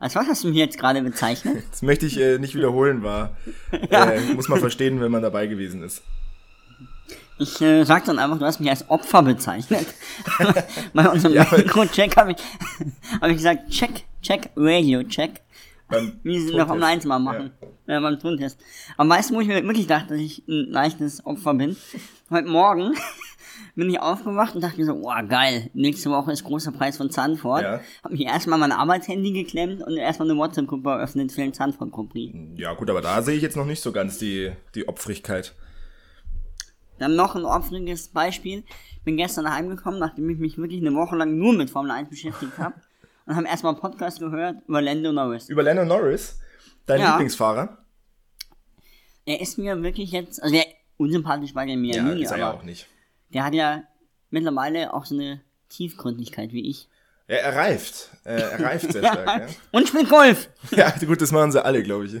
Als was hast du mich jetzt gerade bezeichnet? Das möchte ich äh, nicht wiederholen, war. Ja. Äh, muss man verstehen, wenn man dabei gewesen ist. Ich äh, sag dann einfach, du hast mich als Opfer bezeichnet. Bei unserem Ja, Mikro-Check habe ich, hab ich gesagt, check, check, Radio, check. Beim Wie sie noch am Tontest. Eins mal machen. Ja. beim Tontest. Weißt du, wo ich mir wirklich dachte, dass ich ein leichtes Opfer bin? Heute Morgen bin ich aufgewacht und dachte mir so, oh geil, nächste Woche ist großer Preis von Zandvoort. Ja. Hab mich erstmal mein Arbeitshandy geklemmt und erstmal eine WhatsApp-Gruppe eröffnet für den Zandvoort Grand. Ja, gut, aber da sehe ich jetzt noch nicht so ganz die, die Opfrigkeit. Dann noch ein opfriges Beispiel. Bin gestern heimgekommen, nachdem ich mich wirklich eine Woche lang nur mit Formel 1 beschäftigt habe. Und haben erstmal einen Podcast gehört über Lando Norris. Über Lando Norris, dein Ja. Lieblingsfahrer. Er ist mir wirklich jetzt, also der unsympathisch war der mir Ja, nie, ist er ja aber auch nicht. Der hat ja mittlerweile auch so eine Tiefgründigkeit wie ich. Ja, er reift. Äh, er reift sehr stark, ja. Und spielt Golf. Ja, gut, das machen sie alle, glaube ich.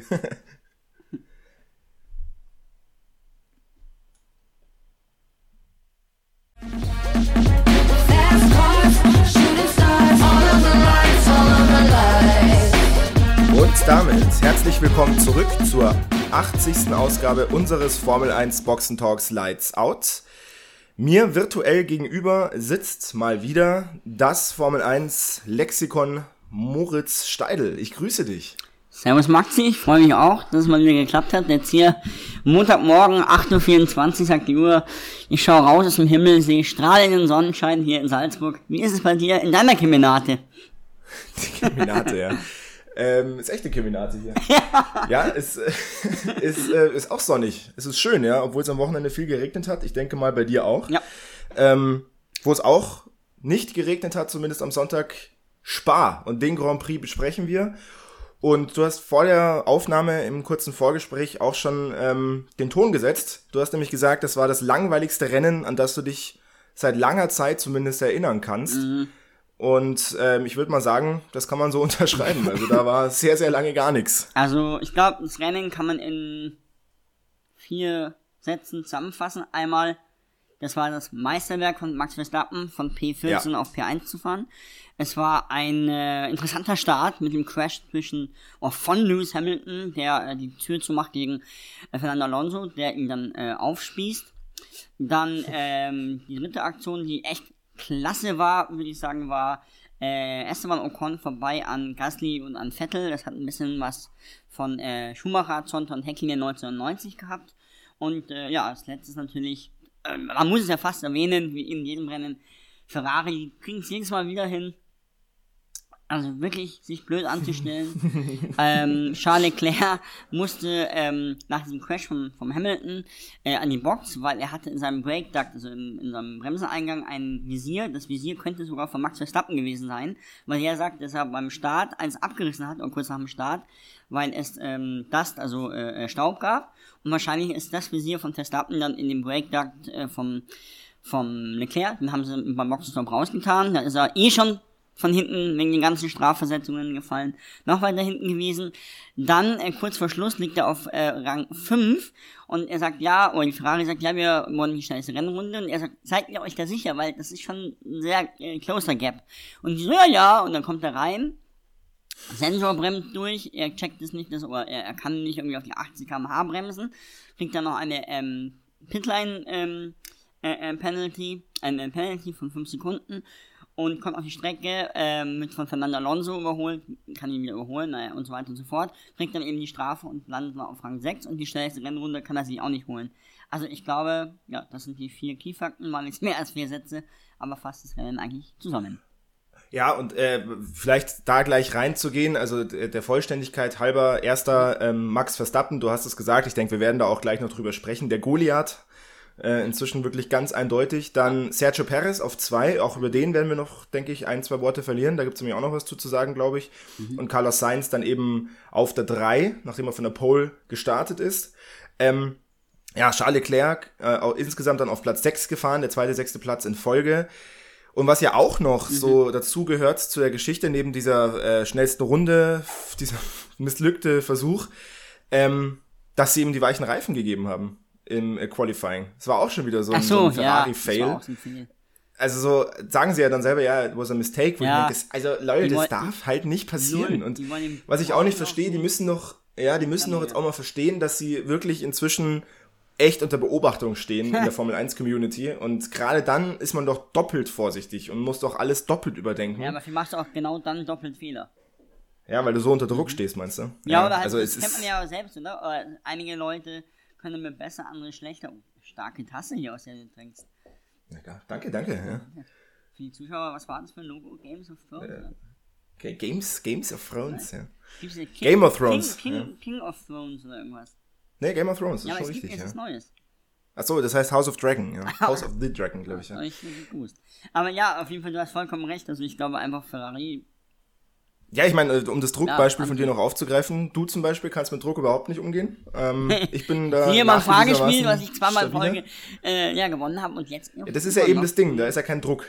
Und damit herzlich willkommen zurück zur 80. Ausgabe unseres Formel 1 Boxen Talks Lights Out. Mir virtuell gegenüber sitzt mal wieder das Formel 1 Lexikon Moritz Steidl. Ich grüße dich. Servus Maxi, ich freue mich auch, dass es mal wieder geklappt hat. Jetzt hier Montagmorgen, 8.24 Uhr, sagt die Uhr. Ich schaue raus aus dem Himmel, sehe strahlenden Sonnenschein hier in Salzburg. Wie ist es bei dir in deiner Kemenate? Die Keminate, ja. Ähm, ist echt eine Keminate hier. Ja, ist, äh, ist, äh, ist auch sonnig. Es ist schön, ja, obwohl es am Wochenende viel geregnet hat. Ich denke mal bei dir auch. Ja. Ähm, wo es auch nicht geregnet hat, zumindest am Sonntag, Spa. Und den Grand Prix besprechen wir. Und du hast vor der Aufnahme im kurzen Vorgespräch auch schon ähm, den Ton gesetzt. Du hast nämlich gesagt, das war das langweiligste Rennen, an das du dich seit langer Zeit zumindest erinnern kannst. Und ähm, ich würde mal sagen, das kann man so unterschreiben. Also da war sehr, sehr lange gar nichts. Also, ich glaube, das Rennen kann man in vier Sätzen zusammenfassen. Einmal, das war das Meisterwerk von Max Verstappen, von P14 Ja. auf P1 zu fahren. Es war ein äh, interessanter Start mit dem Crash zwischen, oh, von Lewis Hamilton, der äh, die Tür zumacht gegen äh, Fernando Alonso, der ihn dann äh, aufspießt. Dann ähm, die dritte Aktion, die echt klasse war, würde ich sagen, war äh, Esteban Ocon vorbei an Gasly und an Vettel. Das hat ein bisschen was von äh, Schumacher, Zonta und Häkkinen 1990 gehabt. Und äh, ja, als letztes natürlich, äh, man muss es ja fast erwähnen, wie in jedem Rennen, Ferrari kriegen es jedes Mal wieder hin. Also wirklich sich blöd anzustellen. ähm, Charles Leclerc musste ähm, nach diesem Crash von, vom Hamilton äh, an die Box, weil er hatte in seinem Brake Duct, also in, in seinem Bremseneingang, ein Visier. Das Visier könnte sogar von Max Verstappen gewesen sein, weil er sagt, dass er beim Start eins abgerissen hat, oder kurz nach dem Start, weil es ähm, Dust, also äh, äh, Staub gab. Und wahrscheinlich ist das Visier von Verstappen dann in dem Brake Duct äh, vom, vom Leclerc, den haben sie beim Boxenstopp rausgetan. Da ist er eh schon von hinten wegen den ganzen Strafversetzungen gefallen, noch weiter hinten gewesen. Dann, äh, kurz vor Schluss, liegt er auf äh, Rang 5 und er sagt, ja, oder die Ferrari sagt, ja, wir wollen die schnellste Rennrunde. Und er sagt, seid ihr euch da sicher, weil das ist schon ein sehr äh, closer Gap. Und so, ja, ja, und dann kommt er rein, Sensor bremst durch, er checkt es nicht, dass, oder er, er kann nicht irgendwie auf die 80 km/h bremsen, kriegt dann noch eine ähm, Pitline ähm, äh, äh, Penalty, eine Penalty von 5 Sekunden und kommt auf die Strecke, ähm, mit von Fernando Alonso überholt, kann ihn wieder überholen, naja, und so weiter und so fort, kriegt dann eben die Strafe und landet mal auf Rang 6 und die schnellste Rennrunde kann er sich auch nicht holen. Also ich glaube, ja, das sind die vier Keyfakten, waren jetzt mehr als vier Sätze, aber fasst das Rennen eigentlich zusammen. Ja, und äh, vielleicht da gleich reinzugehen, also der Vollständigkeit halber, erster ähm, Max Verstappen, du hast es gesagt, ich denke, wir werden da auch gleich noch drüber sprechen, der Goliath, äh, inzwischen wirklich ganz eindeutig. Dann Sergio Perez auf zwei, auch über den werden wir noch, denke ich, ein, zwei Worte verlieren, da gibt es nämlich auch noch was zu, zu sagen, glaube ich. Und Carlos Sainz dann eben auf der drei, nachdem er von der Pole gestartet ist. Ähm, ja, Charles Leclerc äh, auch insgesamt dann auf Platz 6 gefahren, der zweite, sechste Platz in Folge. Und was ja auch noch so dazu gehört zu der Geschichte, neben dieser äh, schnellsten Runde, dieser missglückte Versuch, ähm, dass sie ihm die weichen Reifen gegeben haben im äh, Qualifying. Es war auch schon wieder so ein, so so, ein ja, Ferrari-Fail. Fail. also so sagen sie ja dann selber, ja, it was a mistake. Ja. denke, also Leute, das darf halt nicht passieren. Und was ich auch nicht verstehe, die müssen noch, ja, die müssen Ja, noch jetzt ja. auch mal verstehen, dass sie wirklich inzwischen echt unter Beobachtung stehen in der Formel 1 Community. Und gerade dann ist man doch doppelt vorsichtig und muss doch alles doppelt überdenken. Ja, Ja, aber vielleicht machst du auch genau dann doppelt Fehler. weil du so unter Druck stehst, meinst du? Ja, oder halt, also das es kennt ist, man ja selbst, oder? Oder Einige Leute können mir besser, andere schlechter. Oh, starke Tasse hier aus der du trinkst. Ja, danke, danke. Ja. Für die Zuschauer, was war das für ein Logo? Games of Thrones? Okay, Games, Games of Thrones, ja. King, Game of Thrones, King, ja. King, King of Thrones oder irgendwas. Nee, Game of Thrones, das Ja, ist schon gibt richtig, jetzt ja. Neues. Achso, das heißt House of Dragon, ja. House of the Dragon, glaube ich, ja. Ich. Aber ja, auf jeden Fall, du hast vollkommen recht. Also ich glaube einfach Ferrari. Ja, ich meine, äh, um das Druckbeispiel Ja, von dir noch aufzugreifen, du zum Beispiel kannst mit Druck überhaupt nicht umgehen. Ähm, ich bin da. Hier mal Fragespiel, was ich zweimal in. Folge äh, ja, gewonnen habe und jetzt. Ja, das ist ja eben das Ding, da ist ja kein Druck.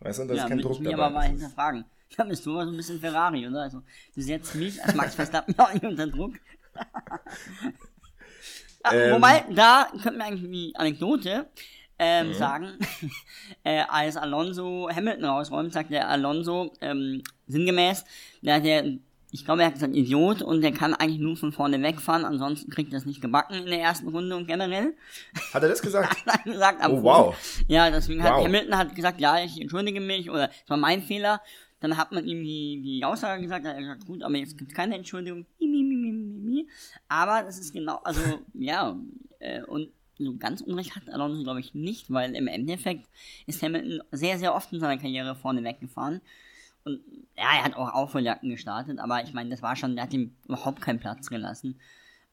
Weißt du, da Ja, ist kein Druck ich dabei. aber mal hinterfragen. Da bist du aber so ein bisschen Ferrari, oder? Also, du setzt mich als Max Verstappen auch nicht unter Druck. Ah, Ähm. Wobei, da könnte man eigentlich die Anekdote ähm, Mhm. sagen, äh, als Alonso Hamilton rausräumt, sagt der Alonso ähm, sinngemäß, der, der, ich glaube, er hat gesagt, Idiot und der kann eigentlich nur von vorne wegfahren, ansonsten kriegt er es nicht gebacken in der ersten Runde und generell. Hat er das gesagt? Hat er gesagt, Oh, wow. Ja, deswegen hat Wow. Hamilton hat gesagt, ja, ich entschuldige mich oder es war mein Fehler. Dann hat man ihm die, die Aussage gesagt, er hat gesagt, gut, aber jetzt gibt es keine Entschuldigung. Aber das ist genau, also, ja, äh, und so ganz unrecht hat Alonso, glaube ich, nicht, weil im Endeffekt ist Hamilton sehr, sehr oft in seiner Karriere vorne weggefahren. Und ja, er hat auch Aufholjagden gestartet, aber ich meine, das war schon, der hat ihm überhaupt keinen Platz gelassen.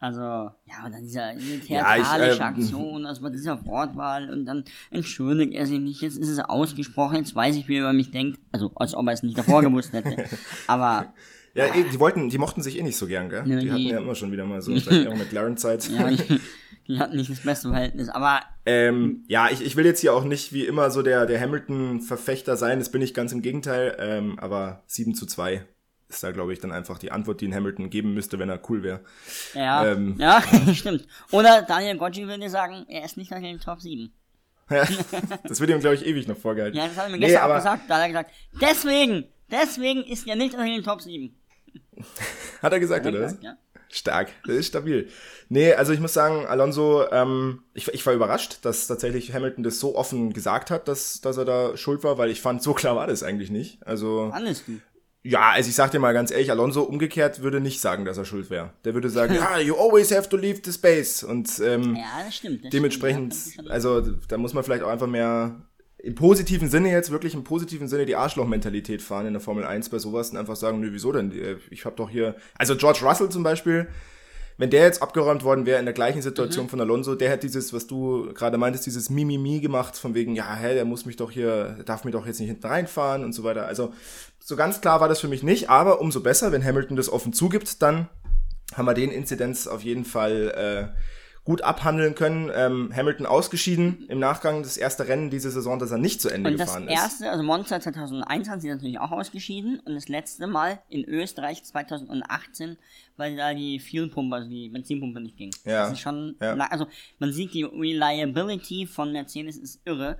Also, ja, und dann dieser diese Ja, ich, theatralische ähm, Aktion, also bei dieser Wortwahl und dann entschuldigt er sich nicht, jetzt ist es ausgesprochen, jetzt weiß ich, wie er über mich denkt. Also, als ob er es nicht davor gewusst hätte. Aber, Ja, eh, die wollten, die mochten sich eh nicht so gern, gell? Nö, die hatten die- ja immer schon wieder mal so, auch mit Laren-Zeit. ja, die, die hatten nicht das beste Verhältnis. Aber, Ähm, ja, ich, ich will jetzt hier auch nicht wie immer so der, der Hamilton-Verfechter sein, das bin ich ganz im Gegenteil, ähm, aber 7 zu 2 ist da, glaube ich, dann einfach die Antwort, die ein Hamilton geben müsste, wenn er cool wäre. ja, Ähm. ja, stimmt. Oder Daniel Goggi würde sagen, er ist nicht nach den Top 7. das wird ihm, glaube ich, ewig noch vorgehalten. Ja, das hat er mir Nee, gestern aber- auch gesagt. Da hat er gesagt, deswegen, deswegen ist er nicht unter den Top 7. Hat er gesagt, er oder gesagt, ja. Stark, das ist stabil. Nee, also ich muss sagen, Alonso, ähm, ich, ich war überrascht, dass tatsächlich Hamilton das so offen gesagt hat, dass, dass er da schuld war, weil ich fand, so klar war das eigentlich nicht. Also, Alles du. ja, also ich sag dir mal ganz ehrlich, Alonso umgekehrt würde nicht sagen, dass er schuld wäre. Der würde sagen, ja, you always have to leave the space. Und ähm, Ja, das stimmt. Das dementsprechend, stimmt, das also da muss man vielleicht auch einfach mehr im positiven Sinne jetzt, wirklich im positiven Sinne die Arschloch-Mentalität fahren in der Formel 1 bei sowas und einfach sagen, nö, wieso denn? Äh, Ich habe doch hier, also George Russell zum Beispiel, wenn der jetzt abgeräumt worden wäre in der gleichen Situation Mhm. von Alonso, der hätte dieses, was du gerade meintest, dieses Mimimi gemacht, von wegen, ja, hä, der muss mich doch hier, darf mich doch jetzt nicht hinten reinfahren und so weiter. Also so ganz klar war das für mich nicht, aber umso besser, wenn Hamilton das offen zugibt, dann haben wir den Inzidenz auf jeden Fall äh, gut abhandeln können. Ähm, Hamilton ausgeschieden im Nachgang das erste Rennen diese Saison, dass er nicht zu Ende Und das gefahren ist. erste, also Monza 2001 hat sie natürlich auch ausgeschieden und das letzte Mal in Österreich 2018, weil da die Fuelpumpe, also die Benzinpumpe nicht ging. Ja, Das ist schon, ja. also man sieht die Reliability von Mercedes ist irre.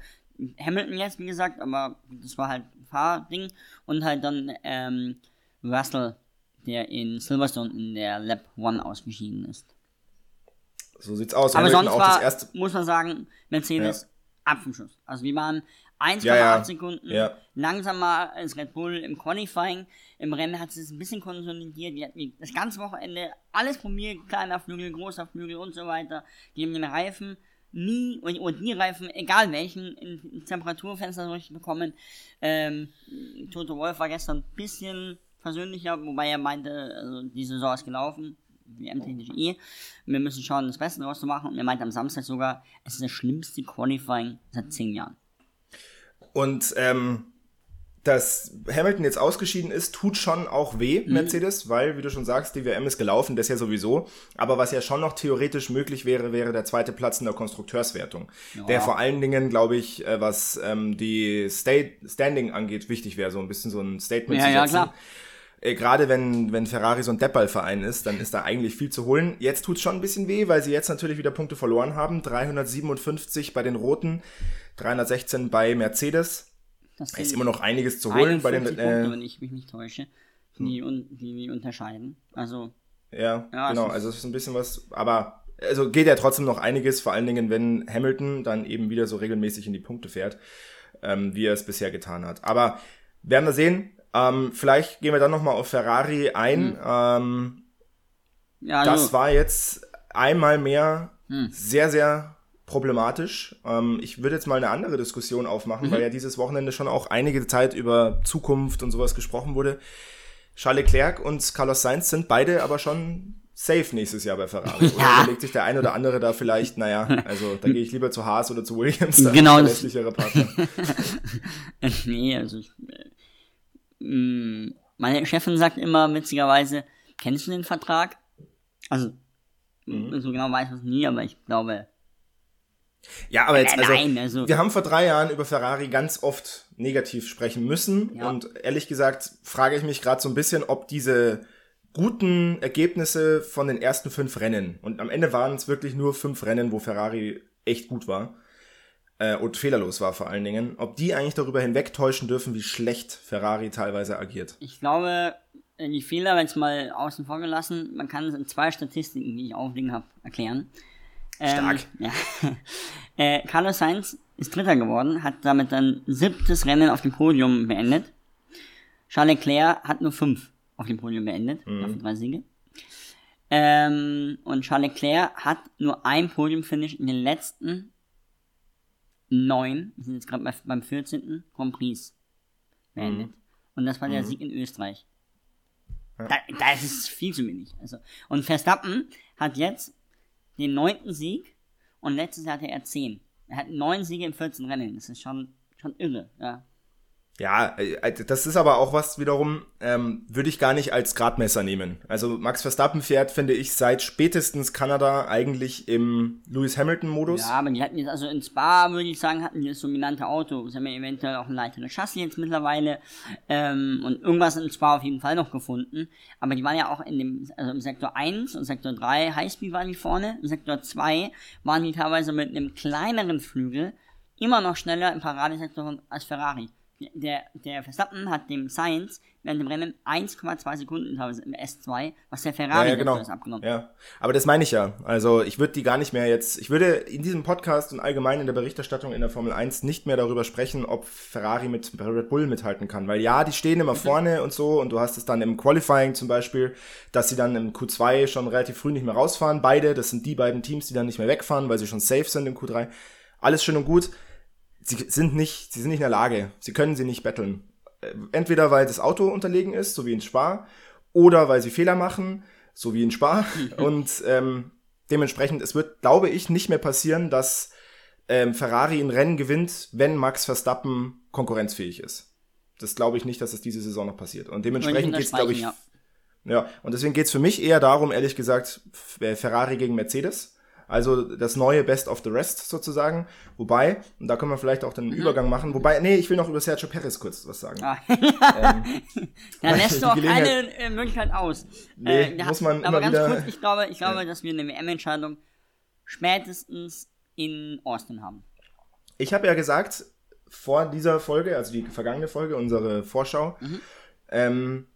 Hamilton jetzt, wie gesagt, aber das war halt ein Fahrding und halt dann ähm, Russell, der in Silverstone in der Lap 1 ausgeschieden ist. So sieht's aus. Aber Hamilton sonst war, erste. muss man sagen, Mercedes ab vom Schuss. Also wir waren 1,8 Ja, ja. Sekunden Ja. langsamer als Red Bull im Qualifying. Im Rennen hat es ein bisschen konsolidiert. Die hatten das ganze Wochenende alles probiert, kleiner Flügel, großer Flügel und so weiter. Die haben den Reifen nie, und, und die Reifen, egal welchen, in, in Temperaturfenster durchbekommen. Ähm, Toto Wolf war gestern ein bisschen versöhnlicher, wobei er meinte, also die Saison ist gelaufen. WM-technisch eh. Wir müssen schauen, das Beste draus zu machen. Und er meinte am Samstag sogar, es ist das schlimmste Qualifying seit zehn Jahren. Und ähm, dass Hamilton jetzt ausgeschieden ist, tut schon auch weh, Mhm. Mercedes, weil, wie du schon sagst, die WM ist gelaufen, das ja sowieso. Aber was ja schon noch theoretisch möglich wäre, wäre der zweite Platz in der Konstrukteurswertung. Der vor allen Dingen, glaube ich, äh, was ähm, die State Standing angeht, wichtig wäre, so ein bisschen so ein Statement Ja, zu ja, setzen. klar. Äh, Gerade wenn, wenn Ferrari so ein Deppballverein ist, dann ist da eigentlich viel zu holen. Jetzt tut's schon ein bisschen weh, weil sie jetzt natürlich wieder Punkte verloren haben. 357 bei den Roten, 316 bei Mercedes. Das Es ist immer noch einiges zu holen bei den. 41 Punkte, Äh, wenn ich mich nicht täusche, die, un die, die unterscheiden. Also, ja, Ja, es genau. ist- Also es ist ein bisschen was, aber also geht ja trotzdem noch einiges, vor allen Dingen, wenn Hamilton dann eben wieder so regelmäßig in die Punkte fährt, ähm, wie er es bisher getan hat. Aber werden wir sehen. Ähm, vielleicht gehen wir dann nochmal auf Ferrari ein. Ähm, ja, also, das war jetzt einmal mehr Hm. sehr, sehr problematisch. Ähm, ich würde jetzt mal eine andere Diskussion aufmachen, Mhm. weil ja dieses Wochenende schon auch einige Zeit über Zukunft und sowas gesprochen wurde. Charles Leclerc und Carlos Sainz sind beide aber schon safe nächstes Jahr bei Ferrari. Oder Ja. überlegt sich der ein oder andere da vielleicht, naja, also da gehe ich lieber zu Haas oder zu Williams, Genau, das- Partner. nee, also, ich, äh, mh, meine Chefin sagt immer witzigerweise, kennst du den Vertrag? Also, Mhm. so genau weiß ich es nie, aber ich glaube, Ja, aber jetzt, Äh, also, nein, also- wir haben vor drei Jahren über Ferrari ganz oft negativ sprechen müssen. Ja. Und ehrlich gesagt frage ich mich gerade so ein bisschen, ob diese guten Ergebnisse von den ersten fünf Rennen, und am Ende waren es wirklich nur fünf Rennen, wo Ferrari echt gut war, äh, und fehlerlos war vor allen Dingen, ob die eigentlich darüber hinwegtäuschen dürfen, wie schlecht Ferrari teilweise agiert. Ich glaube, die Fehler, jetzt mal außen vor gelassen, man kann es in zwei Statistiken, die ich aufliegen habe, erklären. Ähm, Stark. Ja. äh, Carlos Sainz ist Dritter geworden, hat damit dann siebtes Rennen auf dem Podium beendet. Charles Leclerc hat nur fünf auf dem Podium beendet, auf drei Siege. Ähm, und Charles Leclerc hat nur ein Podiumfinish in den letzten neun, wir sind jetzt gerade bei- beim 14. Grand Prix beendet. Und das war der Sieg in Österreich. Da, das ist viel zu wenig. Also, und Verstappen hat jetzt den neunten Sieg und letztes Jahr hatte er zehn. Er hat neun Siege in 14 Rennen. Das ist schon, schon irre, ja. Ja, äh, das ist aber auch was wiederum, ähm, würde ich gar nicht als Gradmesser nehmen. Also Max Verstappen fährt, finde ich, seit spätestens Kanada eigentlich im Lewis Hamilton-Modus. Ja, aber die hatten jetzt, also in Spa, würde ich sagen, hatten die das dominante Auto. Sie haben ja eventuell auch ein leiteres Chassis jetzt mittlerweile. Ähm, und irgendwas in Spa auf jeden Fall noch gefunden. Aber die waren ja auch in dem, also im Sektor 1 und Sektor 3, Highspeed waren die vorne. Im Sektor 2 waren die teilweise mit einem kleineren Flügel immer noch schneller im Paradesektor als Ferrari. Der, der Verstappen hat dem Sainz während dem Rennen 1,2 Sekunden teilweise im S2, was der Ja, Ferrari ja, genau. ist abgenommen. Ja, aber das meine ich ja. Also ich würde die gar nicht mehr jetzt, ich würde in diesem Podcast und allgemein in der Berichterstattung in der Formel 1 nicht mehr darüber sprechen, ob Ferrari mit Red Bull mithalten kann. Weil ja, die stehen immer vorne und so und du hast es dann im Qualifying zum Beispiel, dass sie dann im Q2 schon relativ früh nicht mehr rausfahren. Beide, das sind die beiden Teams, die dann nicht mehr wegfahren, weil sie schon safe sind im Q3. Alles schön und gut. Sie sind nicht, sie sind nicht in der Lage. Sie können sie nicht betteln. Äh, Entweder weil das Auto unterlegen ist, so wie in Spa, oder weil sie Fehler machen, so wie in Spa. Und ähm, dementsprechend, es wird, glaube ich, nicht mehr passieren, dass ähm, Ferrari ein Rennen gewinnt, wenn Max Verstappen konkurrenzfähig ist. Das glaube ich nicht, dass es diese Saison noch passiert. Und dementsprechend geht es, glaube ich, unterstreichen, ja, und deswegen geht's für mich eher darum, ehrlich gesagt, äh, Ferrari gegen Mercedes. Also das neue Best of the Rest sozusagen. Wobei, und da können wir vielleicht auch den Übergang machen. Wobei, nee, ich will noch über Sergio Perez kurz was sagen. Ah. Ähm, Da lässt du auch keine äh, Möglichkeit aus. Nee, da- muss man aber immer ganz wieder- kurz, ich glaube, ich glaube, dass wir eine WM-Entscheidung spätestens in Austin haben. Ich habe ja gesagt, vor dieser Folge, also die vergangene Folge, unsere Vorschau, ähm,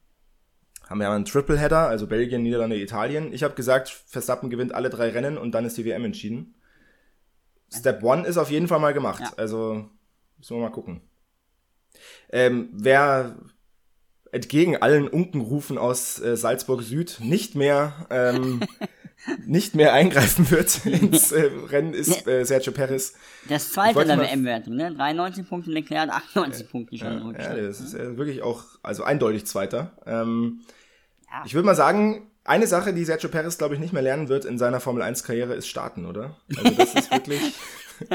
haben wir ja einen Tripleheader, also Belgien, Niederlande, Italien. Ich habe gesagt, Verstappen gewinnt alle drei Rennen und dann ist die WM entschieden. Step One ist auf jeden Fall mal gemacht. Ja. Also müssen wir mal gucken. Ähm, wer entgegen allen Unkenrufen aus äh, Salzburg Süd nicht mehr ähm, nicht mehr eingreifen wird ins äh, Rennen ist äh, Sergio Perez. Das zweite der WM-Wertung, ne? 93 Punkte Leclerc, 98 Punkte schon. Ja, das ist äh, wirklich auch, also eindeutig Zweiter. Ähm, Ja. Ich würde mal sagen, eine Sache, die Sergio Perez, glaube ich, nicht mehr lernen wird in seiner Formel 1-Karriere, ist starten, oder? Also das ist wirklich,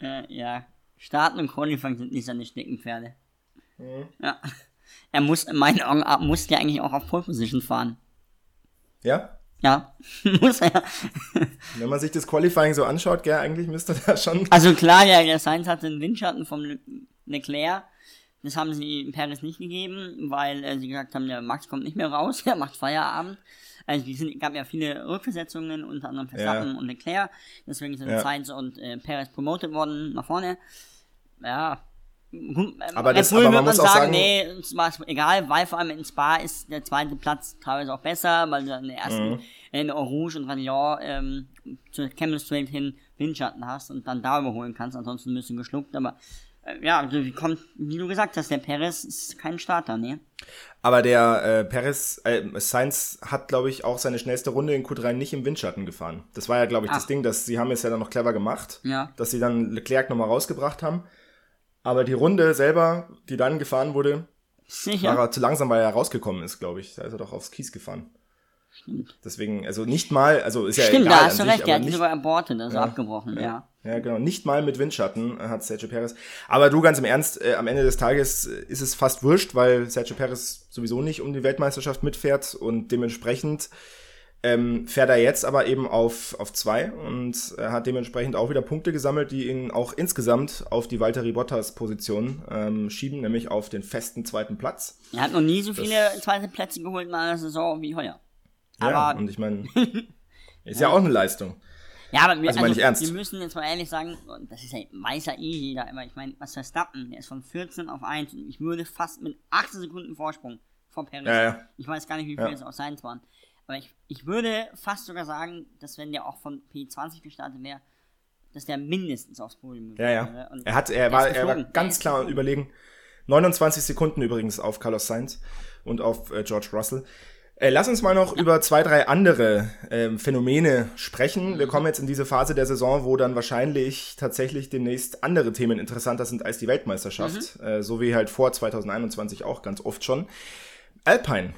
Äh, ja. Starten und Qualifying sind nicht seine Steckenpferde. Mhm. Ja. Er muss, in meinen Augen, äh, muss ja eigentlich auch auf Pole Position fahren. Ja, Ja, muss er. wenn man sich das Qualifying so anschaut, gell, eigentlich müsste da schon, Also klar, ja, der Sainz hatte den Windschatten vom Le Leclerc. Das haben sie Perez nicht gegeben, weil äh, sie gesagt haben, der Max kommt nicht mehr raus, er macht Feierabend. Also die sind, gab ja viele Rückversetzungen, unter anderem Verstappen Ja. und Leclerc. Deswegen sind Ja. Sainz und äh, Perez promoted worden nach vorne. ja. Gut, ähm, Aber Red das- Bull aber man muss man auch sagen, sagen- nee, es war egal, weil vor allem in Spa ist der zweite Platz teilweise auch besser, weil du dann in der ersten, Mhm. in Rouge und Radion ähm, zur Camel Straight hin Windschatten hast und dann da überholen kannst, ansonsten bist du geschluckt, aber äh, ja, also wie kommt, wie du gesagt hast, der Perez ist kein Starter, ne? Aber der äh, Perez, äh, Sainz hat, glaube ich, auch seine schnellste Runde in Q3 nicht im Windschatten gefahren. Das war ja, glaube ich, das Ach. Ding, dass sie haben es ja dann noch clever gemacht, Ja. dass sie dann Leclerc nochmal rausgebracht haben. Aber die Runde selber, die dann gefahren wurde, Sicher. war er zu langsam, weil er rausgekommen ist, glaube ich. Da ist er doch aufs Kies gefahren. Deswegen, also nicht mal, also ist ja Stimmt, egal da hast du recht, der hat nicht, sogar abortet, also abgebrochen, ja. Ja, genau. Nicht mal mit Windschatten hat Sergio Perez. Aber du, ganz im Ernst, äh, am Ende des Tages äh, ist es fast wurscht, weil Sergio Perez sowieso nicht um die Weltmeisterschaft mitfährt und dementsprechend ähm, fährt er jetzt aber eben auf, auf zwei und er hat dementsprechend auch wieder Punkte gesammelt, die ihn auch insgesamt auf die Valtteri Bottas Position ähm, schieben, nämlich auf den festen zweiten Platz. Er hat noch nie so viele zweite Plätze geholt in einer Saison wie heuer. Ja, Aber und ich meine, ist ja auch eine Leistung. Ja, aber wir, Also ernst. wir müssen jetzt mal ehrlich sagen, das ist ja, weiß ja eh jeder, aber ich meine, was Verstappen, der ist von 14 auf 1 und ich würde fast mit 18 Sekunden Vorsprung vor Perez. Ja, ja. Ich weiß gar nicht, wie viel Ja. es aus Seins waren. Aber ich, ich würde fast sogar sagen, dass wenn der auch von P20 gestartet wäre, dass der mindestens aufs Podium Ja, ja. Er hat, er war, er war ganz klar geflogen. überlegen. 29 Sekunden übrigens auf Carlos Sainz und auf äh, George Russell. Äh, lass uns mal noch über zwei, drei andere ähm, Phänomene sprechen. Mhm. Wir kommen jetzt in diese Phase der Saison, wo dann wahrscheinlich tatsächlich demnächst andere Themen interessanter sind als die Weltmeisterschaft. Mhm. Äh, so wie halt vor 2021 auch ganz oft schon. Alpine.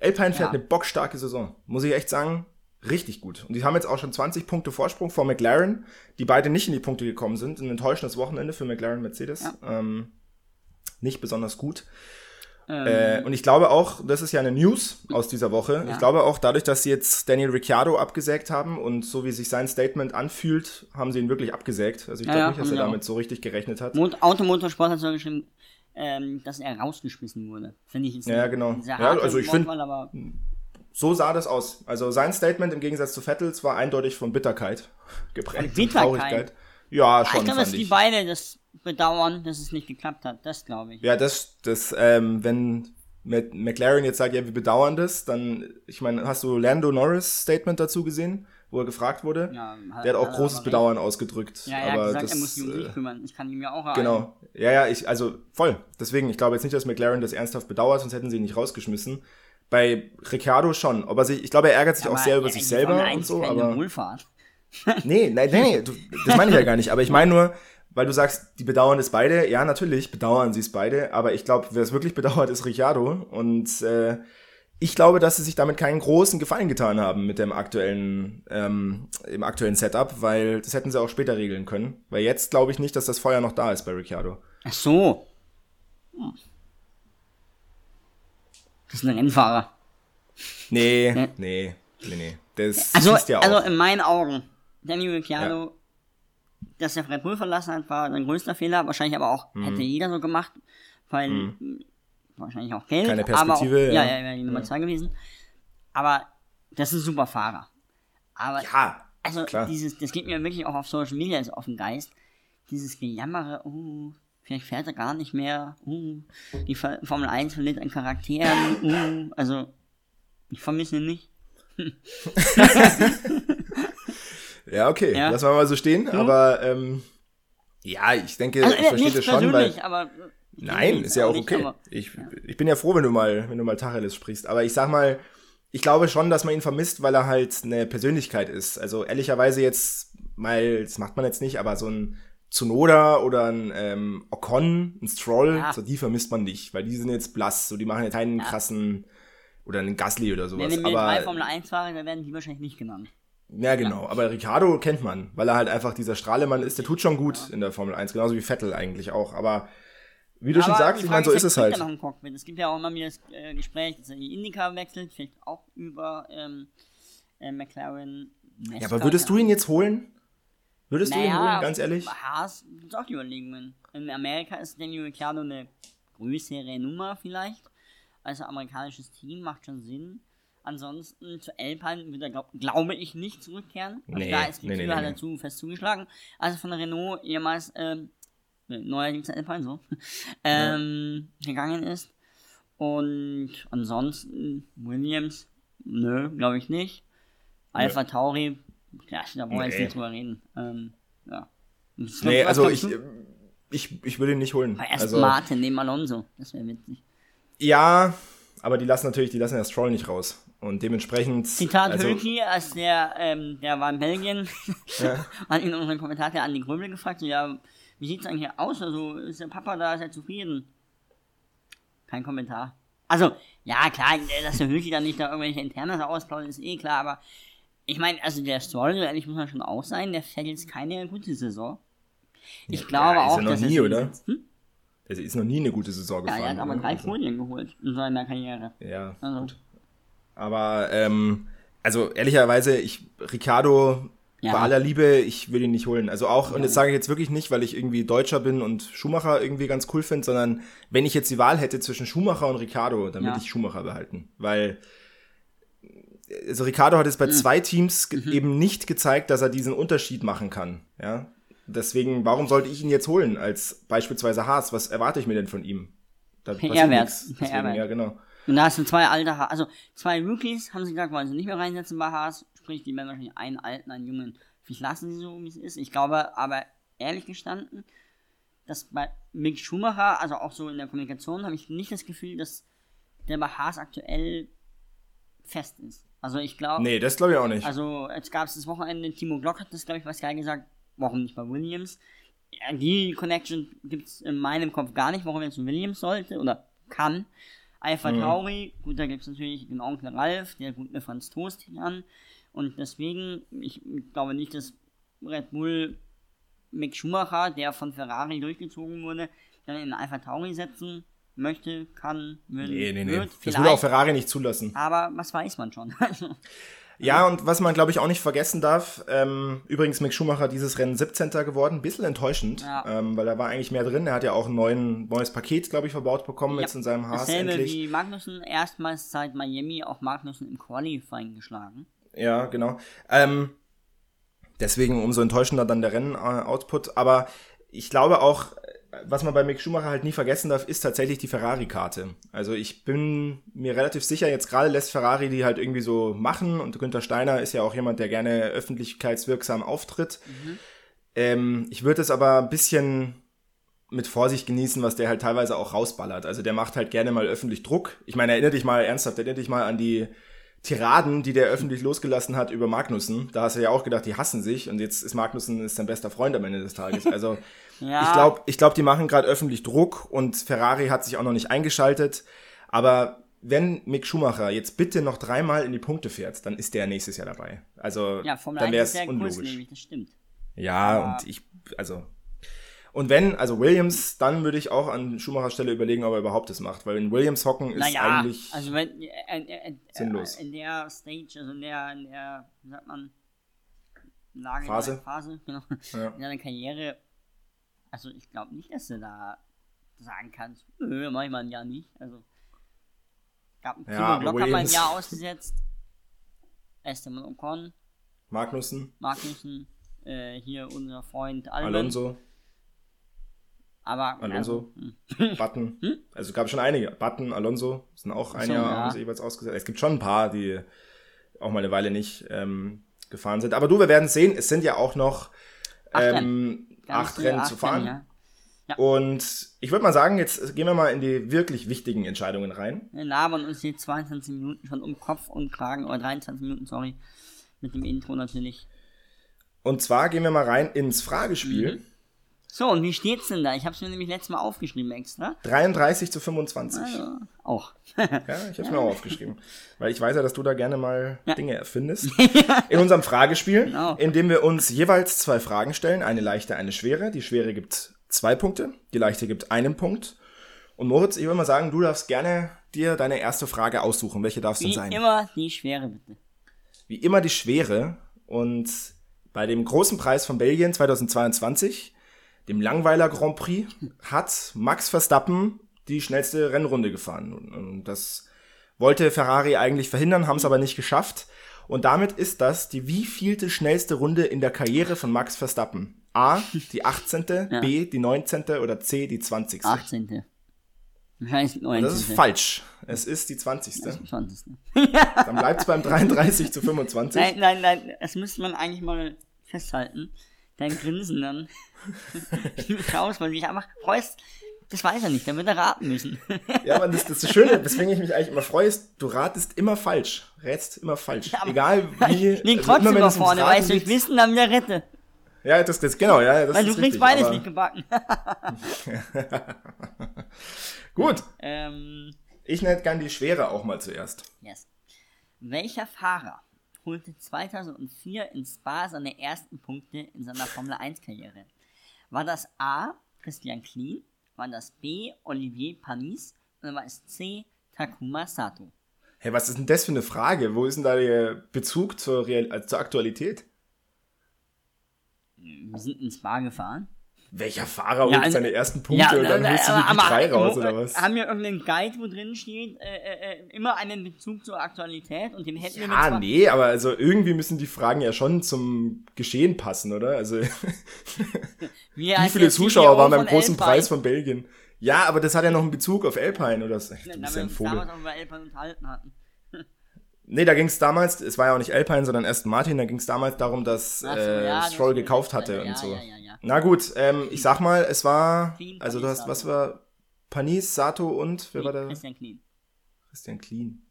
Alpine fährt Ja. eine bockstarke Saison. Muss ich echt sagen, richtig gut. Und die haben jetzt auch schon 20 Punkte Vorsprung vor McLaren, die beide nicht in die Punkte gekommen sind. Ein enttäuschendes Wochenende für McLaren Mercedes. Ähm, nicht besonders gut. Ähm, Äh, und ich glaube auch, das ist ja eine News aus dieser Woche. Ja. Ich glaube auch, dadurch, dass sie jetzt Daniel Ricciardo abgesägt haben und so wie sich sein Statement anfühlt, haben sie ihn wirklich abgesägt. Also ich Ja, glaube ja, nicht, dass er damit so richtig gerechnet hat. Mot Automotorsport hat so geschrieben, ähm, dass er rausgeschmissen wurde. Finde ich jetzt Ja, genau. sehr Ja, also ich find- Wortwahl, aber So sah das aus. Also sein Statement im Gegensatz zu Vettels war eindeutig von Bitterkeit geprägt. Von Bitterkeit? Traurigkeit. Ja, ich schon, glaube, dass die ich. beide das bedauern, dass es nicht geklappt hat. Das glaube ich. Ja, das, das, ähm, wenn McLaren jetzt sagt, ja, wir bedauern das, dann, ich meine, hast du Lando Norris Statement dazu gesehen, wo er gefragt wurde? Ja, hat- Der hat auch hat er großes Bedauern ausgedrückt. Ja, er aber hat gesagt, das, er muss sich um äh, sich kümmern. Ich kann ihm ja auch Genau. Ja, ja, ich, also voll. Deswegen, ich glaube jetzt nicht, dass McLaren das ernsthaft bedauert, sonst hätten sie ihn nicht rausgeschmissen. Bei Ricciardo schon. Aber sich, ich glaube, er ärgert sich auch sehr über sich selber und so, aber. Wohlfahrt. Nee, nein, nee, nee, du, das meine ich ja gar nicht. Aber ich meine nur, weil du sagst, die bedauern es beide. Ja, natürlich bedauern sie es beide. Aber ich glaube, wer es wirklich bedauert, ist Ricciardo. Und äh, ich glaube, dass sie sich damit keinen großen Gefallen getan haben mit dem aktuellen, ähm, im aktuellen Setup, weil das hätten sie auch später regeln können. Weil jetzt glaube ich nicht, dass das Feuer noch da ist bei Ricciardo. Ach so. Hm. Das ist ein Rennfahrer. Nee, Ja. nee, nee, nee. Das Also, schießt ja auch. also in meinen Augen, Daniel Ricciardo, dass er Red Bull verlassen hat, war sein größter Fehler. Wahrscheinlich aber auch, Mhm. hätte jeder so gemacht, weil mh, wahrscheinlich auch Geld. Keine aber auch, Perspektive, ja, ja. ja, wäre die Nummer zwei gewesen. Aber das ist ein super Fahrer. Aber ja, also klar. dieses, das geht mir wirklich auch auf Social Media so auf den Geist. Dieses Gejammere, uh, vielleicht fährt er gar nicht mehr, uh, die Formel 1 verliert an Charakteren, uh, also ich vermisse ihn nicht. ja, okay, Ja. lassen wir mal so stehen. Aber ähm, ja, ich denke, Also ich äh, verstehe das schon, weil persönlich, aber äh, Nein, ist ja auch okay. Ich, ich bin ja froh, wenn du mal, wenn du mal Tacheles sprichst. Aber ich sag mal, ich glaube schon, dass man ihn vermisst, weil er halt eine Persönlichkeit ist. Also ehrlicherweise jetzt mal, das macht man jetzt nicht, aber so ein Tsunoda oder ein ähm, Ocon, ein Stroll, Ja. so die vermisst man nicht, weil die sind jetzt blass, so die machen jetzt keinen krassen oder einen Gasly oder Wenn sowas. wir drei Formel 1 fahren, dann werden die wahrscheinlich nicht genannt. ja, genau. Aber Ricardo kennt man, weil er halt einfach dieser Strahlemann ist. Der tut schon gut in der Formel 1, genauso wie Vettel eigentlich auch. Aber wie du schon Aber sagst, die ich meine, so ist es halt. noch Cockpit? Es gibt ja auch immer wieder das äh, Gespräch, dass er die Indica wechselt, vielleicht auch über ähm, äh, McLaren. Ja, aber würdest du ihn jetzt holen? Würdest du ihn Naja, holen, ganz ehrlich? Haas gibt's auch die Überlegungen. In Amerika ist Daniel Ricciardo eine größere Nummer vielleicht. Also amerikanisches Team macht schon Sinn. Ansonsten zu Alpine wird er, glaub, glaube ich, nicht zurückkehren. Also Nee, da ist die nee, Tür nee, hat nee, er zu fest zugeschlagen. Also von Renault ehemals ähm, neuerdings der Fall so, ähm, gegangen ist. Und ansonsten Williams, nö, glaube ich nicht. Alpha Tauri, ja, da wollen wir jetzt nicht drüber reden. Ähm, ja. Was- Nee, also ich, ich, ich würde ihn nicht holen. Aber erst Also, Martin neben Alonso, das wäre witzig. ja, aber die lassen natürlich, die lassen ja Stroll nicht raus. Und dementsprechend. Zitat also, Hülki, als der, ähm, der war in Belgien, Ja. hat ihn unseren Kommentator an die Gröbel gefragt, so, ja, wie sieht's eigentlich aus? Also, ist der Papa da sehr zufrieden? Kein Kommentar. Also, ja, klar, dass der Hülki dann nicht da irgendwelche Internas ausplaudert, ist eh klar, aber ich meine, also der Stroll, so ehrlich muss man schon auch sein, der fährt jetzt keine gute Saison. Ich glaube ja, ist auch, er noch dass nie, er oder? Hm? Der ist noch nie eine gute Saison Ja, gefahren. er hat aber oder? drei Also, Folien geholt in seiner Karriere. Ja, Also, gut. Aber, ähm, also ehrlicherweise, ich, Ricardo, Ja. bei aller Liebe, ich will ihn nicht holen. Also auch, und das sage ich jetzt wirklich nicht, weil ich irgendwie Deutscher bin und Schumacher irgendwie ganz cool finde, sondern wenn ich jetzt die Wahl hätte zwischen Schumacher und Ricardo, dann Ja. würde ich Schumacher behalten. Weil, also Ricardo hat es Mhm. bei zwei Teams ge- eben nicht gezeigt, dass er diesen Unterschied machen kann. Ja. Deswegen, warum sollte ich ihn jetzt holen als beispielsweise Haas? Was erwarte ich mir denn von ihm? Da PR-Wert. Ja, genau. Und da hast du zwei alte Haas, also zwei Rookies, haben sie gesagt, wollen sie nicht mehr reinsetzen bei Haas. Sprich, die werden wahrscheinlich einen alten, einen jungen. Vielleicht lassen sie so, wie es ist. Ich glaube aber, ehrlich gestanden, dass bei Mick Schumacher, also auch so in der Kommunikation, habe ich nicht das Gefühl, dass der bei Haas aktuell fest ist. Also ich glaube, Nee, das glaube ich auch nicht. also jetzt gab es das Wochenende, Timo Glock hat das, glaube ich, was geil gesagt, warum nicht bei Williams? Ja, die Connection gibt es in meinem Kopf gar nicht, warum jetzt Williams sollte oder kann. Alpha Tauri, gut, da gibt es natürlich den Onkel Ralf, der gut mit Franz Toast an. Und deswegen, ich glaube nicht, dass Red Bull Mick Schumacher, der von Ferrari durchgezogen wurde, dann in Alpha Tauri setzen möchte, kann, will, Nee, nee, nee. wird. Das würde auch Ferrari nicht zulassen. aber was weiß man schon. Also, Ja, und was man, glaube ich, auch nicht vergessen darf, ähm, übrigens Mick Schumacher dieses Rennen 17. geworden, bisschen enttäuschend, Ja. ähm, weil da war eigentlich mehr drin. Er hat ja auch ein neuen, neues Paket, glaube ich, verbaut bekommen Ja, jetzt in seinem Haas Dasselbe endlich. wie Magnussen, erstmals seit Miami auch Magnussen im Qualifying geschlagen. Ja, genau. Ähm, deswegen umso enttäuschender dann der Rennen-Output. Aber ich glaube auch, was man bei Mick Schumacher halt nie vergessen darf, ist tatsächlich die Ferrari-Karte. Also ich bin mir relativ sicher, jetzt gerade lässt Ferrari die halt irgendwie so machen und Günther Steiner ist ja auch jemand, der gerne öffentlichkeitswirksam auftritt. Ähm, ich würde es aber ein bisschen mit Vorsicht genießen, was der halt teilweise auch rausballert. Also der macht halt gerne mal öffentlich Druck. Ich meine, erinnere dich mal ernsthaft, erinnere dich mal an die Tiraden, die der öffentlich losgelassen hat über Magnussen. Da hast du ja auch gedacht, die hassen sich und jetzt ist Magnussen ist sein bester Freund am Ende des Tages. Also Ja, ich glaube, ich glaub, die machen gerade öffentlich Druck und Ferrari hat sich auch noch nicht eingeschaltet. Aber wenn Mick Schumacher jetzt bitte noch dreimal in die Punkte fährt, dann ist der nächstes Jahr dabei. Also ja dann 1 wäre es unlogisch. das stimmt. Ja, Aber- und ich, also. Und wenn, also Williams, dann würde ich auch an Schumachers Stelle überlegen, ob er überhaupt das macht, weil in Williams hocken ist Naja, eigentlich. also wenn, äh, äh, äh, sinnlos. in der Stage, also in der, in der, wie sagt man, Lage, Phase. Phase, genau, Ja. in deiner Karriere, also ich glaube nicht, dass du da sagen kannst, nö, mach ich mal ein Jahr nicht, also gab Ja, aber Glock hat mal ein Jahr ausgesetzt, Esteban Ocon, Magnussen, Magnussen, äh, hier unser Freund Albon, Alonso, aber Alonso. Also, hm. Button. Also gab schon einige. Button, Alonso sind auch ein so, Jahr ja. haben sie jeweils ausgesetzt. Es gibt schon ein paar, die auch mal eine Weile nicht ähm, gefahren sind. Aber du, wir werden sehen. Es sind ja auch noch Acht ähm, acht Rennen zu fahren. ja. Und ich würde mal sagen, jetzt gehen wir mal in die wirklich wichtigen Entscheidungen rein. Wir labern uns hier 22 Minuten schon um Kopf und Kragen, oder 23 Minuten, sorry, mit dem Intro natürlich. Und zwar gehen wir mal rein ins Fragespiel. Mhm. So, und wie steht's denn da? Ich habe es mir nämlich letztes Mal aufgeschrieben extra. 33 zu 25. Also, auch. Ja, ich habe es mir auch aufgeschrieben. Weil ich weiß ja, dass du da gerne mal Ja. Dinge erfindest. In unserem Fragespiel, Genau. in dem wir uns jeweils zwei Fragen stellen. Eine leichte, eine schwere. Die schwere gibt zwei Punkte, die leichte gibt einen Punkt. Und Moritz, ich würde mal sagen, du darfst gerne dir deine erste Frage aussuchen. Welche darf es denn Wie sein? immer die Schwere, bitte. Wie immer die schwere. Und bei dem großen Preis von Belgien 2022, dem Langweiler Grand Prix, hat Max Verstappen die schnellste Rennrunde gefahren. Und das wollte Ferrari eigentlich verhindern, haben es aber nicht geschafft. Und damit ist das die wievielte schnellste Runde in der Karriere von Max Verstappen. A, die 18., Ja. B, die 19. oder C, die 20. 18. Wahrscheinlich 19. Das ist falsch. Es ist die 20. 20. Dann bleibt es beim 33 zu 25. Nein, nein, nein, das müsste man eigentlich mal festhalten. Dein Grinsen dann. Raus, weil du dich einfach freust. Das weiß er nicht, dann wird er raten müssen. Ja, aber das, das, ist das Schöne, weswegen ich mich eigentlich immer freue, ist, du ratest immer falsch. Rätst immer falsch. aber- Egal wie. Ich lieg also trotzdem immer, es ums vorne, Raten weil ich Wissen dann wieder rette. Ja, das, das genau, ja. Das Weil du ist kriegst richtig, beides aber- nicht gebacken. Gut, ähm, ich nenne gern die Schwere auch mal zuerst. yes. Welcher Fahrer holte 2004 in Spa seine ersten Punkte in seiner Formel 1 Karriere? War das A. Christian Klien? War das B. Olivier Panis? Oder war es C. Takuma Sato? Hey, was ist denn das für eine Frage? Wo ist denn da der Bezug zur, Real äh, zur Aktualität? Wir sind ins Spa gefahren. Welcher Fahrer holt Ja, also- seine ersten Punkte und dann holst du die drei raus, oder was? Haben wir irgendeinen Guide, wo drin steht, äh, äh, äh, immer einen Bezug zur Aktualität und den hätten wir mit Ah, nee, aber also irgendwie müssen die Fragen ja schon zum Geschehen passen, oder? Also, Wie, wie viele Zuschauer waren beim großen Alpine. Preis von Belgien? Ja, aber das hat ja noch einen Bezug auf Alpine, oder? so. Du bist wir ja ein Vogel. damals auch über Alpine unterhalten hatten. Nee, da ging es damals, es war ja auch nicht Alpine, sondern Aston Martin, da ging es damals darum, dass so, äh, ja, das Stroll stimmt. gekauft hatte Ja, und so. ja, ja, ja. Na gut, ähm, ich sag mal, es war, Clean, also du hast, was Sato. war, Panis, Sato und, wer war der? Christian Klien. Christian Clean.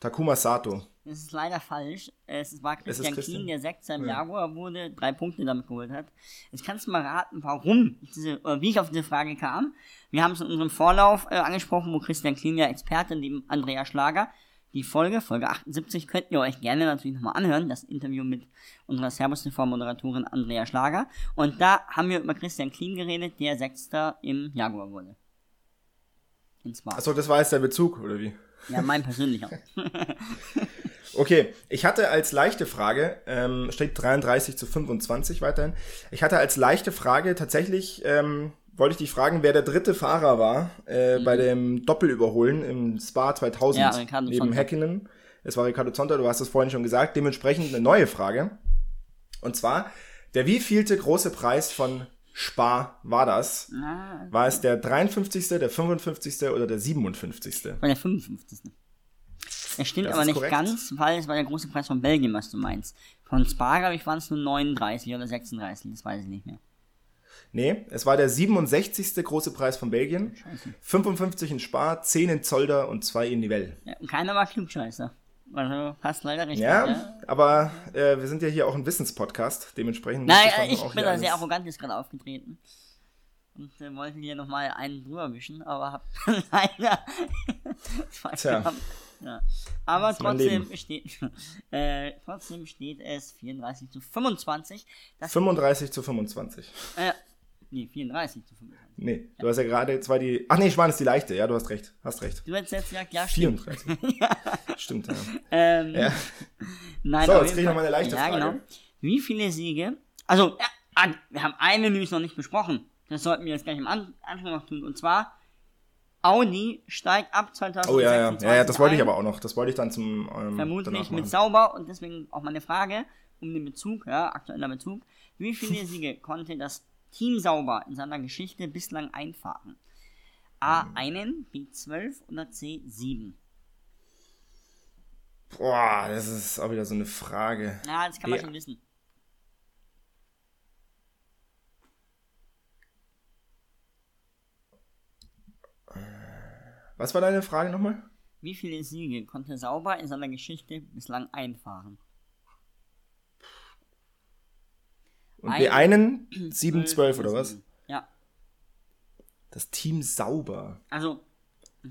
Takuma Sato. Das ist leider falsch. Es war ist Christian Christian- Klien, der Sechster im Ja. Jaguar wurde, drei Punkte damit geholt hat. Jetzt kannst du mal raten, warum, ich diese, oder wie ich auf diese Frage kam. Wir haben es in unserem Vorlauf äh, angesprochen, wo Christian Klien ja Experte neben Andrea Schlager. Die Folge, Folge 78, könnt ihr euch gerne natürlich nochmal anhören, das Interview mit unserer Servus TV Moderatorin Andrea Schlager. Und da haben wir über Christian Klien geredet, der Sechster im Jaguar wurde. Achso, das war jetzt der Bezug, oder wie? Ja, mein persönlicher. Okay, ich hatte als leichte Frage, ähm, steht 33 zu 25 weiterhin. Ich hatte als leichte Frage tatsächlich, ähm, wollte ich dich fragen, wer der dritte Fahrer war äh, bei dem Doppelüberholen im Spa 2000 Mhm. Ja, Ricardo neben. Häkkinen. Es war Ricardo Zonta, du hast es vorhin schon gesagt. Dementsprechend eine neue Frage. Und zwar, der wievielte große Preis von Spa war das? Ah, War es der 53., der 55. oder der 57.? war der 55. Es stimmt Das aber nicht korrekt. ganz, weil es war der große Preis von Belgien, was du meinst. Von Spa, glaube ich, waren es nur 39 oder 36, das weiß ich nicht mehr. Nee, es war der 67. große Preis von Belgien. 55 in Spa, 10 in Zolder und 2 in Nivelle. Ja, und keiner war Klugscheißer. Also passt leider richtig. Ja, Ja, aber äh, wir sind ja hier auch ein Wissenspodcast, dementsprechend Nein, das ich auch bin da sehr arrogant jetzt gerade aufgetreten. Und äh, wollte hier nochmal einen drüber wischen, aber hab leider. Tja. gehabt. Ja. Aber trotzdem steht, äh, trotzdem steht es 34 zu 25. Das, 35 zu 25. äh, nee, 34 zu 25. Nee, du hast ja gerade zwar die. Ach nee, Schwan ist die leichte, ja, du hast recht. Hast recht. Du hättest jetzt gesagt, ja, stimmt. 34. Stimmt, ja. Ähm, ja. Nein, So, jetzt jeden krieg ich noch Fall- mal eine leichte ja, Frage. Genau. Wie viele Siege? Also, ja, wir haben eine nämlich noch nicht besprochen. Das sollten wir jetzt gleich im An Anfang noch tun. Und zwar, Audi steigt ab 2026 Oh ja, ja. Ja, ja, das wollte ich aber auch noch. Das wollte ich dann zum. Ähm, Vermutlich mit. Sauber und deswegen auch meine Frage um den Bezug, ja, aktueller Bezug. Wie viele Siege konnte das Team Sauber in seiner Geschichte bislang einfahren? A einen, B 12 oder C 7? Boah, das ist auch wieder so eine Frage. Ja, das kann man Ja. schon wissen. Was war deine Frage nochmal? Wie viele Siege konnte Sauber in seiner Geschichte bislang einfahren? Und Ein- die einen 7, 12 oder was? Ja, Das Team Sauber. also,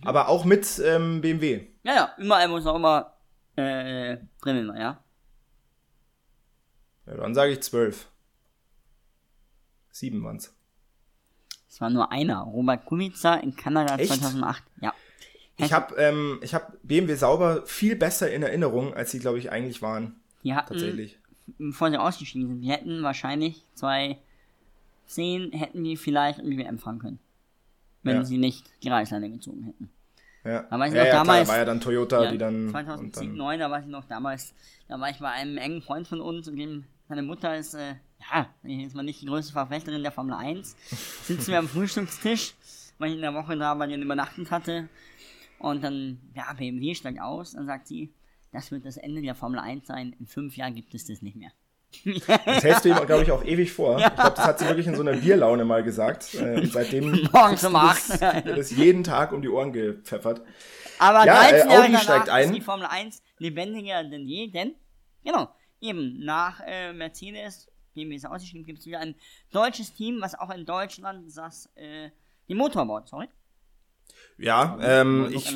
Aber auch mit ähm, BMW. ja, ja, überall, wo Sauber äh, drin war, ja. Ja, dann sage ich 12. 7 waren's. Es war nur einer, Robert Kubica in Kanada Echt? 2008. Ja. Ich habe ähm, ich hab BMW Sauber viel besser in Erinnerung, als sie, glaube ich, eigentlich waren. Die hatten, Tatsächlich. bevor sie ausgestiegen sind, die hätten wahrscheinlich 2010 hätten die vielleicht irgendwie WM fahren können. Wenn Ja. sie nicht die Reißleine gezogen hätten. Ja, Aber weiß ich ja, noch, ja klar, damals- da war ja dann Toyota, Ja, die dann. und 2007, dann 2009, da war ich noch damals, da war ich bei einem engen Freund von uns und dem Meine Mutter ist, äh, ja, jetzt mal nicht die größte Verfechterin der Formel 1. Sitzen wir am Frühstückstisch, weil ich in der Woche da bei denen übernachtet hatte. Und dann, ja, BMW steigt aus. Dann sagt sie, das wird das Ende der Formel 1 sein. In fünf Jahren gibt es das nicht mehr. Das hältst du ihm, glaube ich, auch ewig vor. Ich glaube, das hat sie wirklich in so einer Bierlaune mal gesagt. Äh, seitdem Morgens um das, acht. wird das jeden Tag um die Ohren gepfeffert. Aber Ja, 13 äh, Jahre Audi danach steigt ein. ist die Formel 1 lebendiger denn je, denn, genau, eben nach äh, Mercedes, BMW ist ausgeschrieben, gibt es wieder ein deutsches Team, was auch in Deutschland das, äh, den Motor baut, sorry. Ja, ähm, ich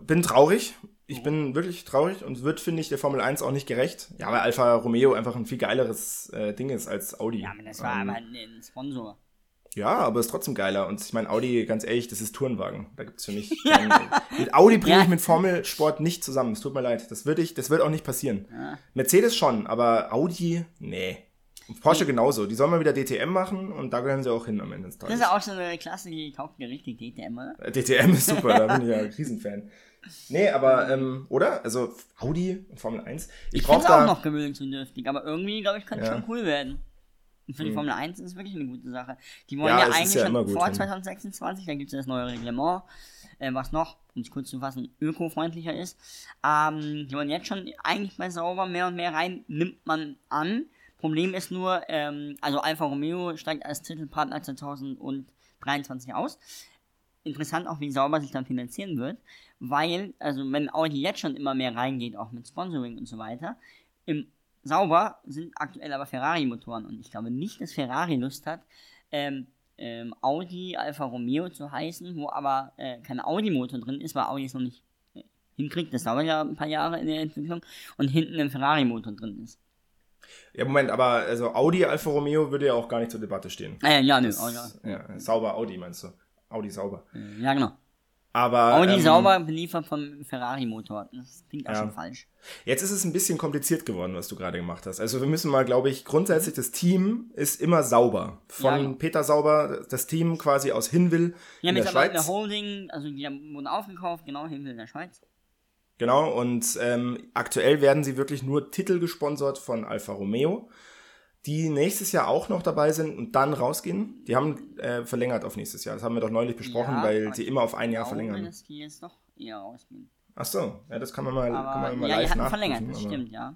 bin traurig. Ich bin wirklich traurig und wird, finde ich, der Formel 1 auch nicht gerecht. Ja, weil Alfa Romeo einfach ein viel geileres äh, Ding ist als Audi. Ja, aber das war Ähm, aber ein, ein Sponsor. Ja, aber ist trotzdem geiler. Und ich meine, Audi, ganz ehrlich, das ist Tourenwagen. Da gibt's für mich. keinen- mit Audi bringe Ja. ich mit Formelsport nicht zusammen. Es tut mir leid. Das würde ich, das wird auch nicht passieren. Ja. Mercedes schon, aber Audi, nee. Und Porsche genauso. Die sollen mal wieder DTM machen und da gehören sie auch hin am Ende des Das Tages. ist ja auch so eine Klasse, die taugt mir richtig DTM, oder? Äh, DTM ist super, da bin ich ja ein Riesenfan. Nee, aber, ähm, oder? Also Audi und Formel 1. Ich Ich brauche finde auch da. noch gewöhnungsbedürftig, aber irgendwie, glaube ich, könnte es Ja. schon cool werden. Und für die Formel 1 ist es wirklich eine gute Sache. Die wollen Ja, ja, eigentlich ja schon immer gut, vor ja. 2026, da gibt es ja das neue Reglement, äh, was noch, um es kurz zu fassen, ökofreundlicher ist. Ähm, die wollen jetzt schon eigentlich bei Sauber mehr und mehr rein, nimmt man an. Problem ist nur, ähm, also Alfa Romeo steigt als Titelpartner 2023 aus. Interessant auch, wie sauber sich dann finanzieren wird, weil, also wenn Audi jetzt schon immer mehr reingeht, auch mit Sponsoring und so weiter, im Sauber sind aktuell aber Ferrari-Motoren und ich glaube nicht, dass Ferrari Lust hat, ähm, ähm, Audi Alfa Romeo zu heißen, wo aber äh, kein Audi-Motor drin ist, weil Audi es noch nicht äh, hinkriegt, das dauert ja ein paar Jahre in der Entwicklung, und hinten ein Ferrari-Motor drin ist. Ja, Moment, aber also Audi Alfa Romeo würde ja auch gar nicht zur Debatte stehen. Äh, ja, nö, oh, ja. Ja, sauber Audi meinst du? Audi sauber. Äh, ja, genau. Aber Audi ähm, sauber beliefert vom Ferrari-Motor. Das klingt auch Ja. schon falsch. Jetzt ist es ein bisschen kompliziert geworden, was du gerade gemacht hast. Also wir müssen mal, glaube ich, grundsätzlich das Team ist immer sauber. Von Ja, genau. Peter Sauber, das Team quasi aus Hinwil Ja, in der mittlerweile Schweiz. eine Holding, also die wurden aufgekauft, genau, Himmel in der Schweiz. Genau, und ähm, aktuell werden sie wirklich nur Titel gesponsert von Alfa Romeo, die nächstes Jahr auch noch dabei sind und dann rausgehen. Die haben äh, verlängert auf nächstes Jahr. Das haben wir doch neulich besprochen, Ja, weil aber sie immer auf ein Jahr verlängern. dass die jetzt doch eher rausgehen. Ach so, ja, das kann man mal, kann Aber man mal ja, die live hatten nachprüfen, verlängert, das aber- stimmt, ja.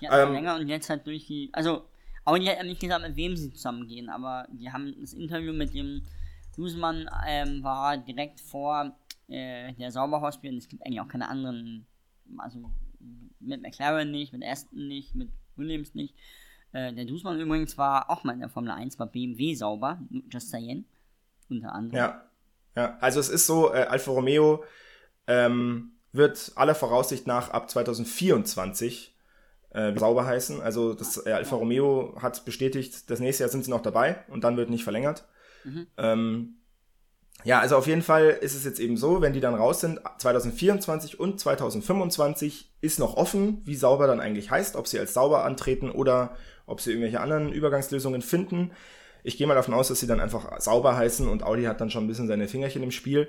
Die hatten Ähm, verlängert und jetzt halt durch die, also Audi hat ja nicht gesagt, mit wem sie zusammengehen, aber die haben das Interview mit dem Dusemann ähm, war direkt vor äh, der Sauberhospital und es gibt eigentlich auch keine anderen, also mit McLaren nicht, mit Aston nicht, mit Williams nicht. Äh, der Dusemann übrigens war auch mal in der Formel 1, war BMW sauber, just saying, unter anderem. Ja, ja. Also es ist so, äh, Alfa Romeo ähm, wird aller Voraussicht nach ab 2024 äh, sauber heißen. Also das äh, Alfa Romeo hat bestätigt, das nächste Jahr sind sie noch dabei und dann wird nicht verlängert. Ähm, ja, also auf jeden Fall ist es jetzt eben so, wenn die dann raus sind, 2024 und 2025 ist noch offen, wie sauber dann eigentlich heißt, ob sie als sauber antreten oder ob sie irgendwelche anderen Übergangslösungen finden. Ich gehe mal davon aus, dass sie dann einfach sauber heißen und Audi hat dann schon ein bisschen seine Fingerchen im Spiel.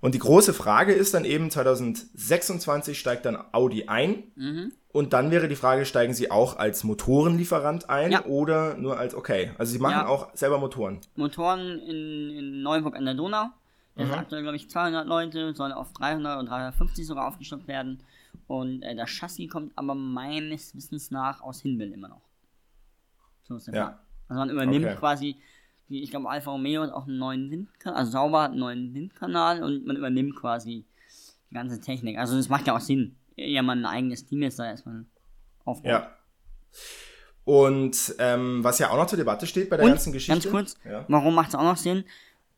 Und die große Frage ist dann eben, 2026 steigt dann Audi ein. Und dann wäre die Frage, steigen sie auch als Motorenlieferant ein Ja. oder nur als okay? Also sie machen Ja. auch selber Motoren. Motoren in, in Neuburg an der Donau. Das sind aktuell, glaube ich, 200 Leute, sollen auf 300 und 350 sogar aufgestockt werden. Und äh, das Chassis kommt aber meines Wissens nach aus Hinwil immer noch. So ist der Ja. Plan. Also man übernimmt Okay. quasi, die, ich glaube, Alfa Romeo hat auch einen neuen Windkanal, also sauber hat einen neuen Windkanal und man übernimmt quasi die ganze Technik. Also das macht ja auch Sinn. Ja, man ein eigenes Team jetzt da erstmal aufbaut. Ja. Und ähm, was ja auch noch zur Debatte steht bei der Und, ganzen Geschichte. ganz kurz, Ja. warum macht es auch noch Sinn,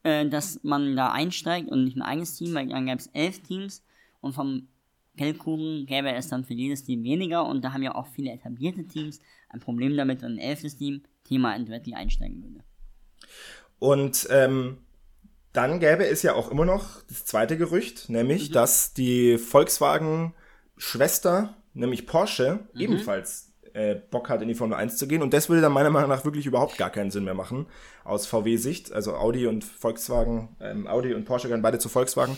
äh, dass man da einsteigt und nicht ein eigenes Team, weil dann gäbe es elf Teams und vom Geldkuchen gäbe es dann für jedes Team weniger und da haben ja auch viele etablierte Teams ein Problem damit, wenn ein elftes Team Thema Entwetli einsteigen würde. Und ähm, dann gäbe es ja auch immer noch das zweite Gerücht, Mhm. nämlich, dass die Volkswagen-Schwester, nämlich Porsche, Mhm. ebenfalls äh, Bock hat, in die Formel 1 zu gehen. Und das würde dann meiner Meinung nach wirklich überhaupt gar keinen Sinn mehr machen, aus VW-Sicht. Also Audi und Volkswagen, ähm, Audi und Porsche gehören beide zu Volkswagen.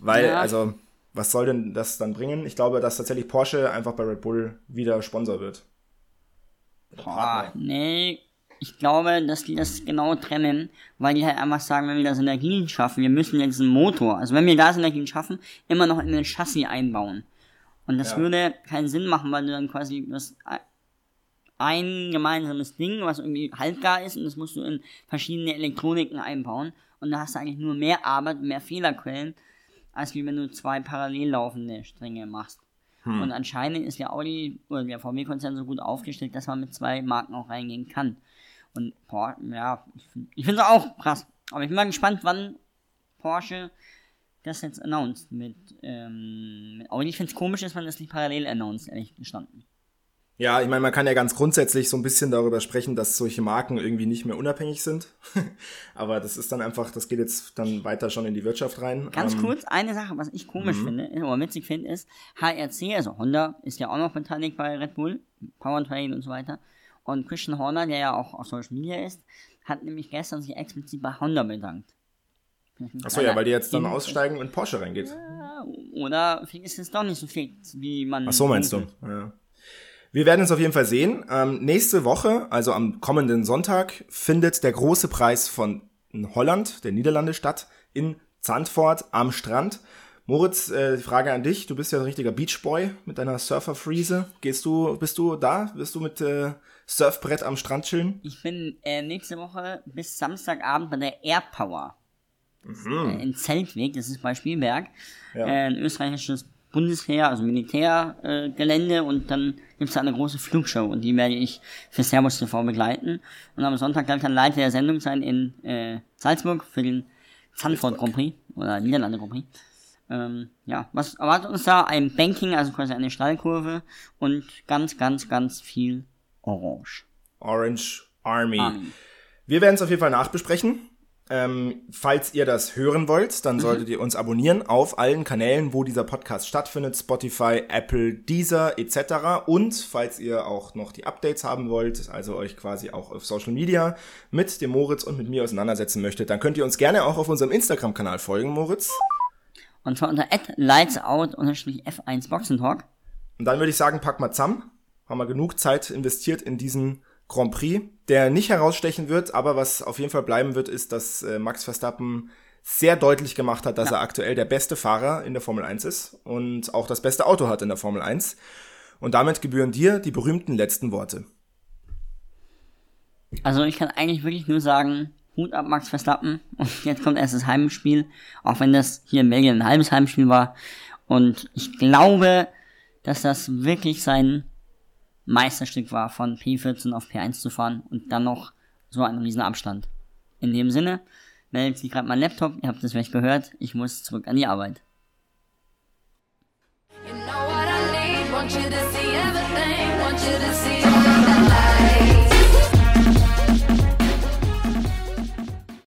Weil, Ja. also, was soll denn das dann bringen? Ich glaube, dass tatsächlich Porsche einfach bei Red Bull wieder Sponsor wird. Boah, nee, ich glaube, dass die das genau trennen, weil die halt einfach sagen, wenn wir da Synergien schaffen, wir müssen jetzt einen Motor, also wenn wir da Synergien schaffen, immer noch in den Chassis einbauen. Und das Ja. würde keinen Sinn machen, weil du dann quasi das ein gemeinsames Ding, was irgendwie haltgar ist, und das musst du in verschiedene Elektroniken einbauen. Und da hast du eigentlich nur mehr Arbeit, mehr Fehlerquellen, als wie wenn du zwei parallel laufende Stränge machst. Und anscheinend ist der Audi oder der VW-Konzern so gut aufgestellt, dass man mit zwei Marken auch reingehen kann. Und Por ja, ich finde es auch krass. Aber ich bin mal gespannt, wann Porsche das jetzt announced mit, ähm, mit Audi. Ich finde es komisch, dass man das nicht parallel announced, ehrlich gestanden. Ja, ich meine, man kann ja ganz grundsätzlich so ein bisschen darüber sprechen, dass solche Marken irgendwie nicht mehr unabhängig sind. Aber das ist dann einfach, das geht jetzt dann weiter schon in die Wirtschaft rein. Ganz Ähm, kurz, eine Sache, was ich komisch finde, oder witzig finde, ist, HRC, also Honda, ist ja auch noch beteiligt bei Red Bull, Powertrain und so weiter. Und Christian Horner, der ja auch auf Social Media ist, hat nämlich gestern sich explizit bei Honda bedankt. Achso, ja, weil die jetzt dann aussteigen und Porsche reingeht. Oder vielleicht ist es doch nicht so fix, wie man. Ach so meinst du? Ja. Wir werden es auf jeden Fall sehen. Ähm, nächste Woche, also am kommenden Sonntag, findet der große Preis von Holland, der Niederlande, statt in Zandvoort am Strand. Moritz, äh, die Frage an dich. Du bist ja ein richtiger Beachboy mit deiner Surferfriese. Gehst du, bist du da? Bist du mit äh, Surfbrett am Strand chillen? Ich bin äh, nächste Woche bis Samstagabend bei der Air Power. Äh, in Zeltweg, das ist bei Spielberg. Ja. Äh, ein österreichisches Bundesheer, also Militärgelände äh, und dann gibt's da eine große Flugshow und die werde ich für Servus TV begleiten. Und am Sonntag kann ich dann Leiter der Sendung sein in äh, Salzburg für den Zandvoort Grand Prix oder Niederlande Grand Prix. Ähm, ja, was erwartet uns da? Ein Banking, also quasi eine Steilkurve und ganz, ganz, ganz viel Orange. Orange Army. Army. Wir werden es auf jeden Fall nachbesprechen. Ähm, falls ihr das hören wollt, dann solltet ihr uns abonnieren auf allen Kanälen, wo dieser Podcast stattfindet. Spotify, Apple, Deezer etc. Und falls ihr auch noch die Updates haben wollt, also euch quasi auch auf Social Media mit dem Moritz und mit mir auseinandersetzen möchtet, dann könnt ihr uns gerne auch auf unserem Instagram-Kanal folgen, Moritz. Und zwar unter lightsout-f1 Boxentalk. Und dann würde ich sagen, pack mal zusammen. Haben wir genug Zeit investiert in diesen Grand Prix, der nicht herausstechen wird, aber was auf jeden Fall bleiben wird, ist, dass äh, Max Verstappen sehr deutlich gemacht hat, dass er aktuell der beste Fahrer in der Formel 1 ist und auch das beste Auto hat in der Formel 1. Und damit gebühren dir die berühmten letzten Worte. Also ich kann eigentlich wirklich nur sagen, Hut ab Max Verstappen. Und jetzt kommt erst das Heimspiel, auch wenn das hier in Belgien ein halbes Heimspiel war. Und ich glaube, dass das wirklich sein Meisterstück war, von P14 auf P1 zu fahren und dann noch so einen riesen Abstand. In dem Sinne, meldet sich gerade mein Laptop, ihr habt es vielleicht gehört, ich muss zurück an die Arbeit. You know? Want you to see everything. Want you to see